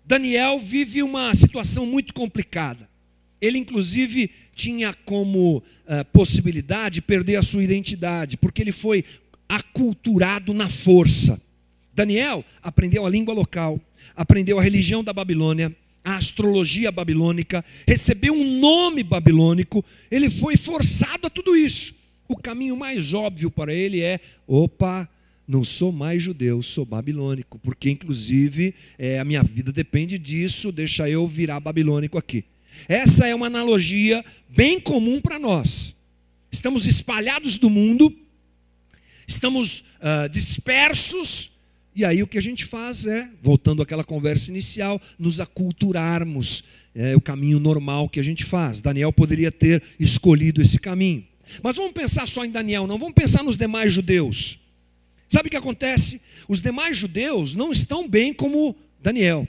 Daniel vive uma situação muito complicada. Ele, inclusive, tinha como uh, possibilidade perder a sua identidade, porque ele foi aculturado na força. Daniel aprendeu a língua local, aprendeu a religião da Babilônia, a astrologia babilônica, recebeu um nome babilônico, ele foi forçado a tudo isso. O caminho mais óbvio para ele é: opa, não sou mais judeu, sou babilônico, porque inclusive é, a minha vida depende disso, deixa eu virar babilônico aqui. Essa é uma analogia bem comum para nós. Estamos espalhados do mundo, estamos uh, dispersos, e aí o que a gente faz é, voltando àquela conversa inicial, nos aculturarmos. É o caminho normal que a gente faz. Daniel poderia ter escolhido esse caminho. Mas vamos pensar só em Daniel, não vamos pensar nos demais judeus. Sabe o que acontece? Os demais judeus não estão bem como Daniel.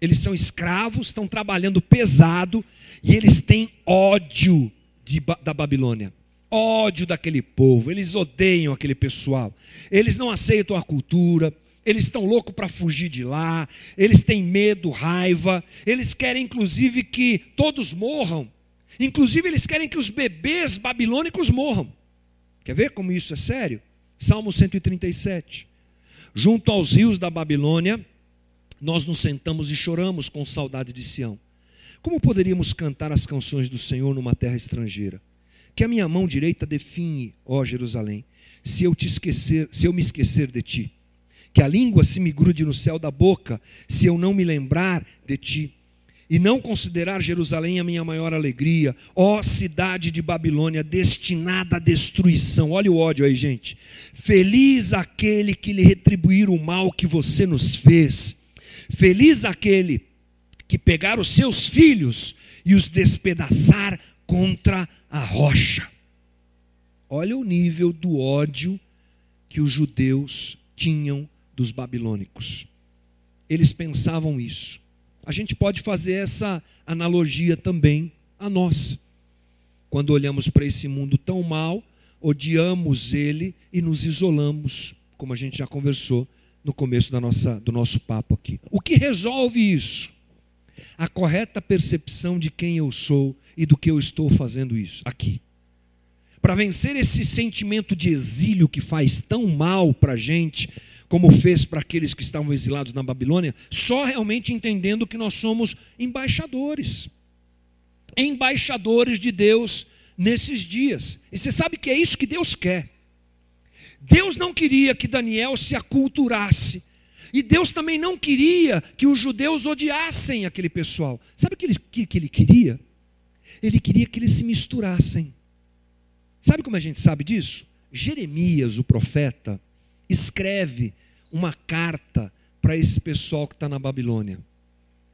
Eles são escravos, estão trabalhando pesado e eles têm ódio de, da Babilônia. Ódio daquele povo, eles odeiam aquele pessoal, eles não aceitam a cultura, eles estão loucos para fugir de lá, eles têm medo, raiva, eles querem inclusive que todos morram, inclusive eles querem que os bebês babilônicos morram. Quer ver como isso é sério? Salmo 137. Junto aos rios da Babilônia, nós nos sentamos e choramos com saudade de Sião. Como poderíamos cantar as canções do Senhor numa terra estrangeira? Que a minha mão direita define, ó Jerusalém, se eu te esquecer, se eu me esquecer de ti. Que a língua se me grude no céu da boca, se eu não me lembrar de ti e não considerar Jerusalém a minha maior alegria, ó cidade de Babilônia destinada à destruição. Olha o ódio aí, gente. Feliz aquele que lhe retribuir o mal que você nos fez. Feliz aquele que pegar os seus filhos e os despedaçar contra a rocha. Olha o nível do ódio que os judeus tinham dos babilônicos. Eles pensavam isso a gente pode fazer essa analogia também a nós. Quando olhamos para esse mundo tão mal, odiamos ele e nos isolamos, como a gente já conversou no começo da nossa, do nosso papo aqui. O que resolve isso? A correta percepção de quem eu sou e do que eu estou fazendo isso aqui. Para vencer esse sentimento de exílio que faz tão mal para a gente, como fez para aqueles que estavam exilados na Babilônia, só realmente entendendo que nós somos embaixadores. Embaixadores de Deus nesses dias. E você sabe que é isso que Deus quer. Deus não queria que Daniel se aculturasse. E Deus também não queria que os judeus odiassem aquele pessoal. Sabe o que ele, que, que ele queria? Ele queria que eles se misturassem. Sabe como a gente sabe disso? Jeremias, o profeta, escreve uma carta para esse pessoal que está na Babilônia.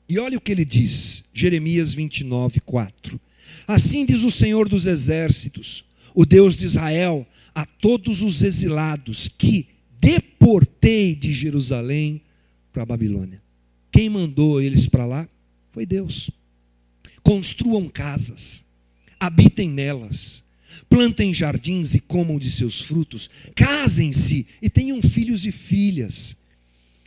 E olha o que ele diz, Jeremias 29, 4. Assim diz o Senhor dos Exércitos, o Deus de Israel, a todos os exilados que deportei de Jerusalém para a Babilônia. Quem mandou eles para lá? Foi Deus. Construam casas, habitem nelas, plantem jardins e comam de seus frutos, casem-se e tenham filhos e filhas.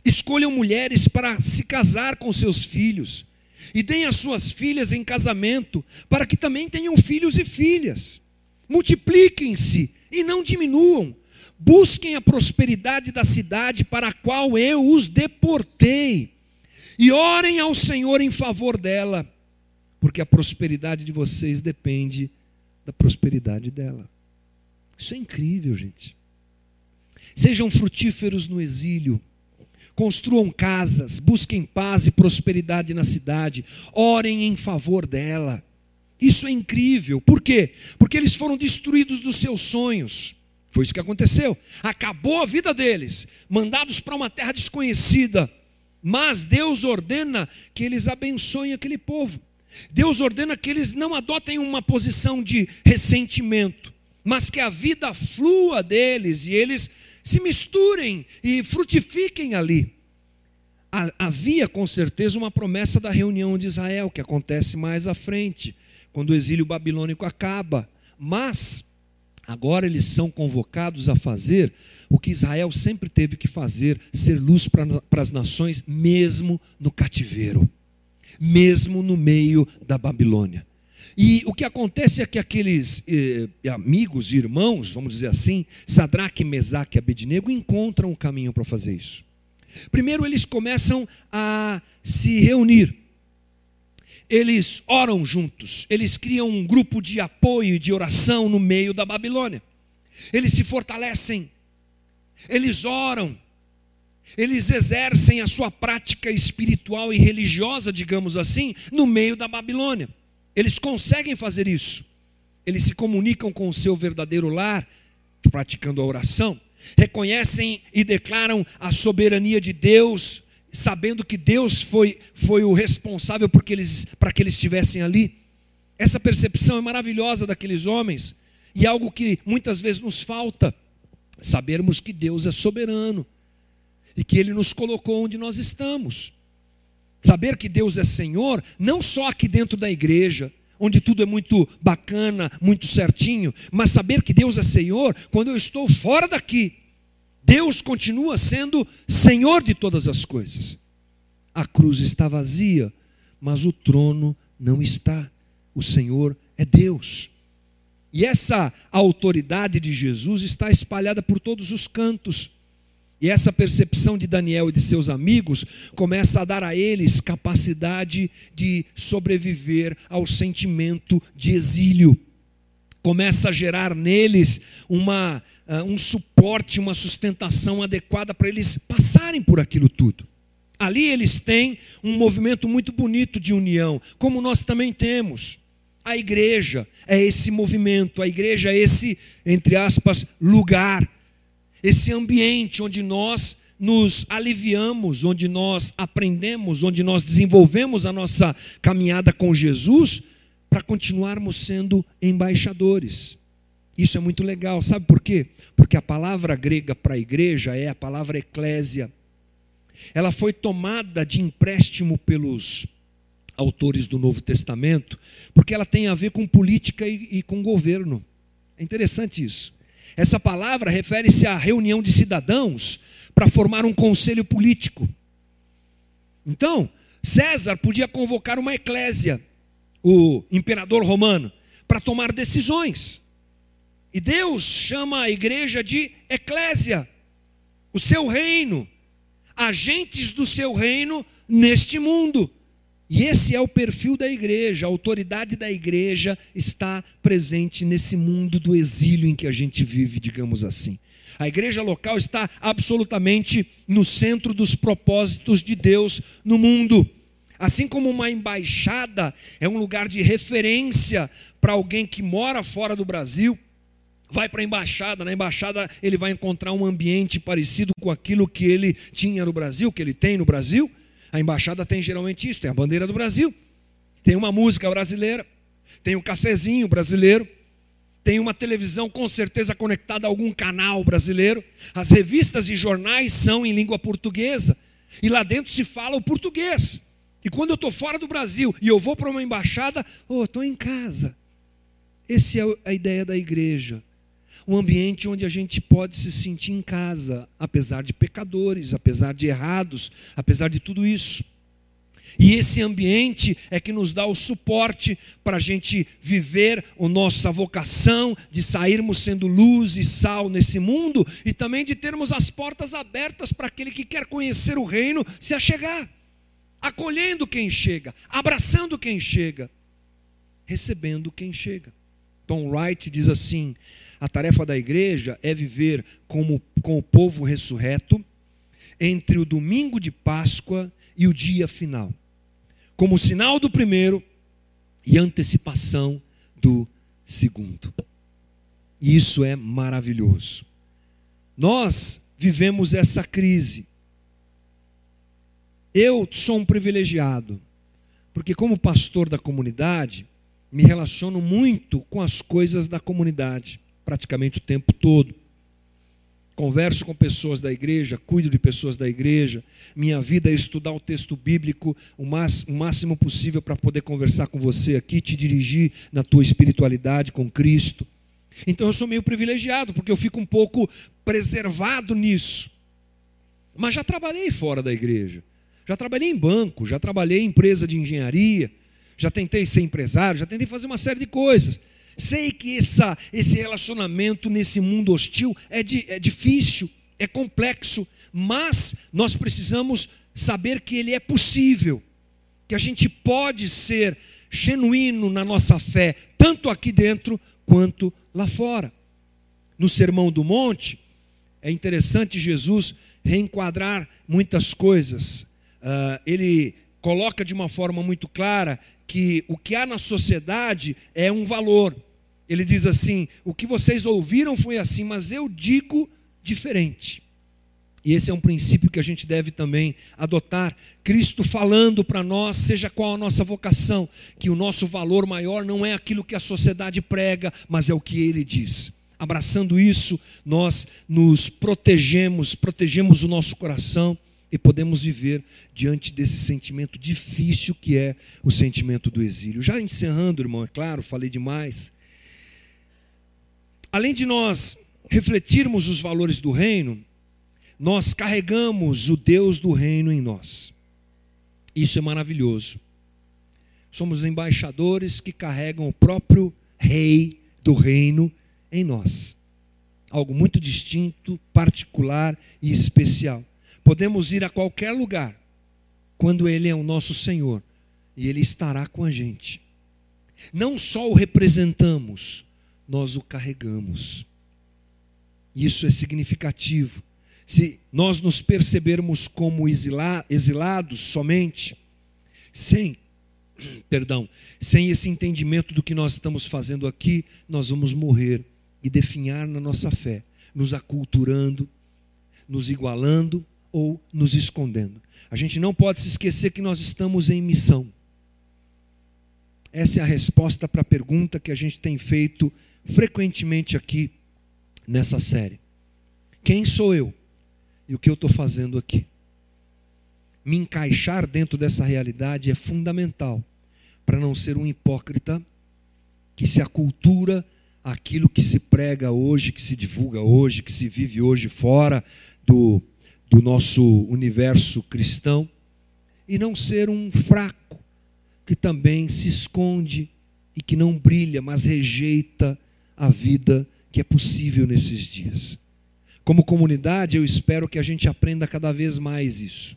Escolham mulheres para se casar com seus filhos, e deem as suas filhas em casamento, para que também tenham filhos e filhas. Multipliquem-se e não diminuam. Busquem a prosperidade da cidade para a qual eu os deportei, e orem ao Senhor em favor dela, porque a prosperidade de vocês depende da prosperidade dela. Isso é incrível, gente. Sejam frutíferos no exílio, construam casas, busquem paz e prosperidade na cidade, orem em favor dela. Isso é incrível. Por quê? Porque eles foram destruídos dos seus sonhos. Foi isso que aconteceu. Acabou a vida deles, mandados para uma terra desconhecida. Mas Deus ordena que eles abençoem aquele povo. Deus ordena que eles não adotem uma posição de ressentimento, mas que a vida flua deles e eles se misturem e frutifiquem ali. Havia com certeza uma promessa da reunião de Israel, que acontece mais à frente, quando o exílio babilônico acaba. Mas agora eles são convocados a fazer o que Israel sempre teve que fazer: ser luz para, as nações, mesmo no cativeiro mesmo no meio da Babilônia. E o que acontece é que aqueles eh, amigos, irmãos, vamos dizer assim, Sadraque, Mesaque e Abednego, encontram o caminho para fazer isso. Primeiro, eles começam a se reunir. Eles oram juntos, eles criam um grupo de apoio e de oração no meio da Babilônia. Eles se fortalecem, eles oram, eles exercem a sua prática espiritual e religiosa, digamos assim, no meio da Babilônia. Eles conseguem fazer isso. Eles se comunicam com o seu verdadeiro lar, praticando a oração. Reconhecem e declaram a soberania de Deus, sabendo que Deus foi, foi o responsável eles, para que eles estivessem ali. Essa percepção é maravilhosa daqueles homens e algo que muitas vezes nos falta. Sabermos que Deus é soberano e que Ele nos colocou onde nós estamos. Saber que Deus é Senhor, não só aqui dentro da igreja, onde tudo é muito bacana, muito certinho, mas saber que Deus é Senhor quando eu estou fora daqui. Deus continua sendo Senhor de todas as coisas. A cruz está vazia, mas o trono não está. O Senhor é Deus. E essa autoridade de Jesus está espalhada por todos os cantos. E essa percepção de Daniel e de seus amigos começa a dar a eles capacidade de sobreviver ao sentimento de exílio. Começa a gerar neles uma, uh, um suporte, uma sustentação adequada para eles passarem por aquilo tudo. Ali eles têm um movimento muito bonito de união, como nós também temos. A igreja é esse movimento, a igreja é esse, entre aspas, lugar esse ambiente onde nós nos aliviamos, onde nós aprendemos, onde nós desenvolvemos a nossa caminhada com Jesus, para continuarmos sendo embaixadores. Isso é muito legal, sabe por quê? Porque a palavra grega para igreja é a palavra eclésia. Ela foi tomada de empréstimo pelos autores do Novo Testamento, porque ela tem a ver com política e, e com governo. É interessante isso. Essa palavra refere-se à reunião de cidadãos para formar um conselho político. Então, César podia convocar uma eclésia, o imperador romano, para tomar decisões. E Deus chama a igreja de eclésia, o seu reino, agentes do seu reino neste mundo. E esse é o perfil da igreja, a autoridade da igreja está presente nesse mundo do exílio em que a gente vive, digamos assim. A igreja local está absolutamente no centro dos propósitos de Deus no mundo. Assim como uma embaixada é um lugar de referência para alguém que mora fora do Brasil, vai para a embaixada, na embaixada ele vai encontrar um ambiente parecido com aquilo que ele tinha no Brasil, que ele tem no Brasil. A embaixada tem geralmente isso: tem a bandeira do Brasil, tem uma música brasileira, tem um cafezinho brasileiro, tem uma televisão com certeza conectada a algum canal brasileiro. As revistas e jornais são em língua portuguesa e lá dentro se fala o português. E quando eu estou fora do Brasil e eu vou para uma embaixada, oh, estou em casa. Essa é a ideia da igreja um ambiente onde a gente pode se sentir em casa, apesar de pecadores, apesar de errados, apesar de tudo isso. E esse ambiente é que nos dá o suporte para a gente viver a nossa vocação de sairmos sendo luz e sal nesse mundo e também de termos as portas abertas para aquele que quer conhecer o reino se achegar, acolhendo quem chega, abraçando quem chega, recebendo quem chega. Tom Wright diz assim: a tarefa da igreja é viver como, com o povo ressurreto entre o domingo de Páscoa e o dia final, como sinal do primeiro e antecipação do segundo. E isso é maravilhoso. Nós vivemos essa crise. Eu sou um privilegiado, porque, como pastor da comunidade, me relaciono muito com as coisas da comunidade praticamente o tempo todo. Converso com pessoas da igreja, cuido de pessoas da igreja. Minha vida é estudar o texto bíblico o máximo possível para poder conversar com você aqui, te dirigir na tua espiritualidade com Cristo. Então eu sou meio privilegiado, porque eu fico um pouco preservado nisso. Mas já trabalhei fora da igreja. Já trabalhei em banco, já trabalhei em empresa de engenharia, já tentei ser empresário, já tentei fazer uma série de coisas. Sei que essa, esse relacionamento nesse mundo hostil é, é difícil, é complexo, mas nós precisamos saber que ele é possível, que a gente pode ser genuíno na nossa fé, tanto aqui dentro quanto lá fora. No Sermão do Monte, é interessante Jesus reenquadrar muitas coisas. Uh, ele coloca de uma forma muito clara que o que há na sociedade é um valor. Ele diz assim: O que vocês ouviram foi assim, mas eu digo diferente. E esse é um princípio que a gente deve também adotar. Cristo falando para nós, seja qual a nossa vocação, que o nosso valor maior não é aquilo que a sociedade prega, mas é o que ele diz. Abraçando isso, nós nos protegemos, protegemos o nosso coração e podemos viver diante desse sentimento difícil que é o sentimento do exílio. Já encerrando, irmão, é claro, falei demais além de nós refletirmos os valores do reino, nós carregamos o Deus do reino em nós. Isso é maravilhoso. Somos embaixadores que carregam o próprio Rei do reino em nós. Algo muito distinto, particular e especial. Podemos ir a qualquer lugar quando Ele é o nosso Senhor e Ele estará com a gente. Não só o representamos, nós o carregamos. Isso é significativo. Se nós nos percebermos como exilados somente, sem, perdão, sem esse entendimento do que nós estamos fazendo aqui, nós vamos morrer e definhar na nossa fé, nos aculturando, nos igualando ou nos escondendo. A gente não pode se esquecer que nós estamos em missão. Essa é a resposta para a pergunta que a gente tem feito frequentemente aqui nessa série. Quem sou eu? E o que eu estou fazendo aqui? Me encaixar dentro dessa realidade é fundamental para não ser um hipócrita que se acultura aquilo que se prega hoje, que se divulga hoje, que se vive hoje fora do, do nosso universo cristão, e não ser um fraco que também se esconde e que não brilha, mas rejeita a vida que é possível nesses dias. Como comunidade, eu espero que a gente aprenda cada vez mais isso.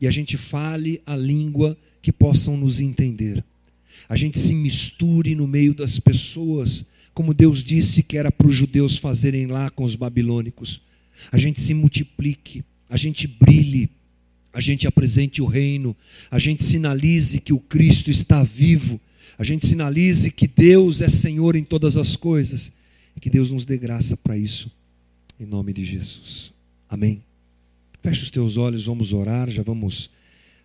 E a gente fale a língua que possam nos entender. A gente se misture no meio das pessoas como Deus disse que era para os judeus fazerem lá com os babilônicos. A gente se multiplique, a gente brilhe, a gente apresente o reino, a gente sinalize que o Cristo está vivo, a gente sinalize que Deus é Senhor em todas as coisas e que Deus nos dê graça para isso, em nome de Jesus. Amém. Feche os teus olhos, vamos orar, já vamos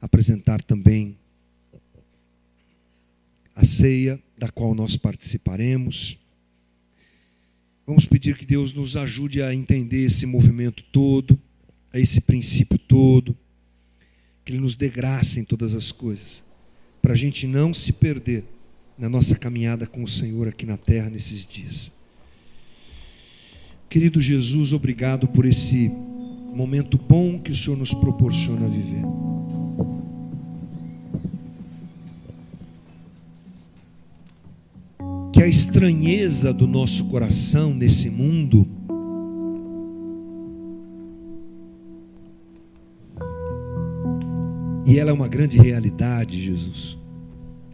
apresentar também a ceia da qual nós participaremos. Vamos pedir que Deus nos ajude a entender esse movimento todo, a esse princípio todo, que Ele nos dê graça em todas as coisas, para a gente não se perder na nossa caminhada com o Senhor aqui na terra nesses dias. Querido Jesus, obrigado por esse momento bom que o Senhor nos proporciona viver. que a estranheza do nosso coração nesse mundo e ela é uma grande realidade, Jesus.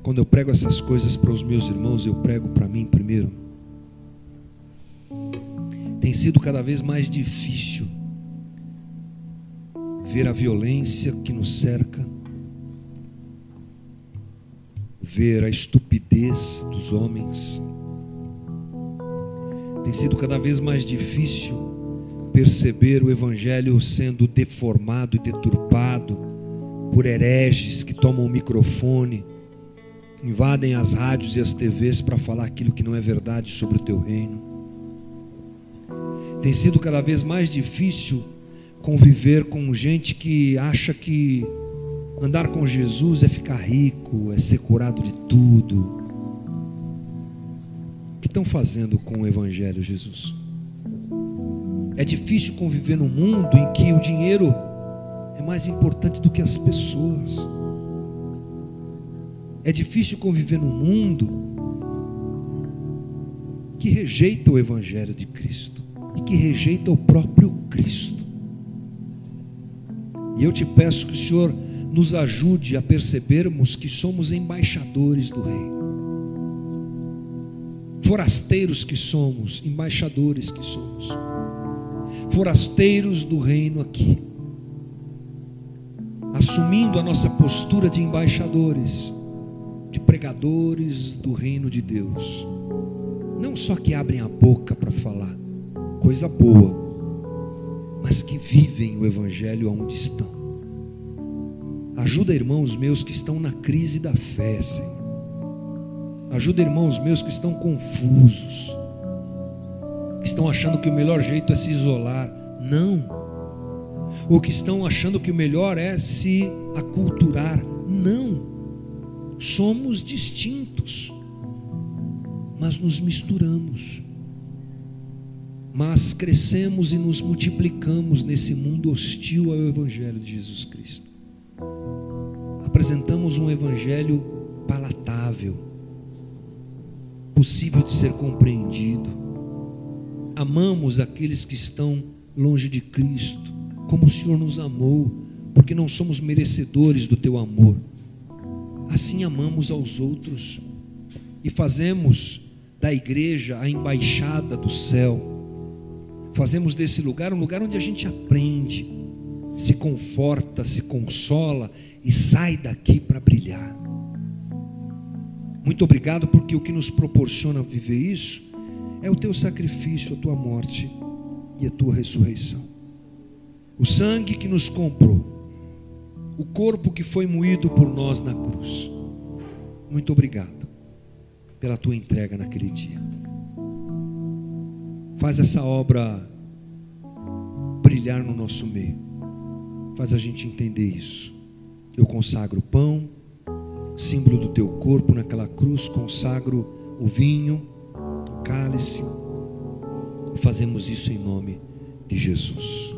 Quando eu prego essas coisas para os meus irmãos, eu prego para mim primeiro. Tem sido cada vez mais difícil ver a violência que nos cerca, ver a estupidez dos homens. Tem sido cada vez mais difícil perceber o Evangelho sendo deformado e deturpado por hereges que tomam o microfone, invadem as rádios e as TVs para falar aquilo que não é verdade sobre o teu reino. Tem sido cada vez mais difícil conviver com gente que acha que Andar com Jesus é ficar rico, é ser curado de tudo. O que estão fazendo com o Evangelho, Jesus? É difícil conviver num mundo em que o dinheiro é mais importante do que as pessoas. É difícil conviver num mundo que rejeita o Evangelho de Cristo e que rejeita o próprio Cristo. E eu te peço que o Senhor nos ajude a percebermos que somos embaixadores do Rei. Forasteiros que somos, embaixadores que somos. Forasteiros do reino aqui. Assumindo a nossa postura de embaixadores, de pregadores do reino de Deus. Não só que abrem a boca para falar, coisa boa, mas que vivem o Evangelho onde estão. Ajuda irmãos meus que estão na crise da fé, Senhor. Ajuda irmãos meus que estão confusos, que estão achando que o melhor jeito é se isolar. Não. Ou que estão achando que o melhor é se aculturar. Não. Somos distintos, mas nos misturamos. Mas crescemos e nos multiplicamos nesse mundo hostil ao Evangelho de Jesus Cristo apresentamos um evangelho palatável, impossível de ser compreendido. Amamos aqueles que estão longe de Cristo, como o Senhor nos amou, porque não somos merecedores do teu amor. Assim amamos aos outros e fazemos da igreja a embaixada do céu. Fazemos desse lugar um lugar onde a gente aprende, se conforta, se consola e sai daqui para brilhar. Muito obrigado, porque o que nos proporciona viver isso é o teu sacrifício, a tua morte e a tua ressurreição. O sangue que nos comprou, o corpo que foi moído por nós na cruz. Muito obrigado pela tua entrega naquele dia. Faz essa obra brilhar no nosso meio. Faz a gente entender isso. Eu consagro o pão, símbolo do teu corpo naquela cruz, consagro o vinho, o cálice. Fazemos isso em nome de Jesus.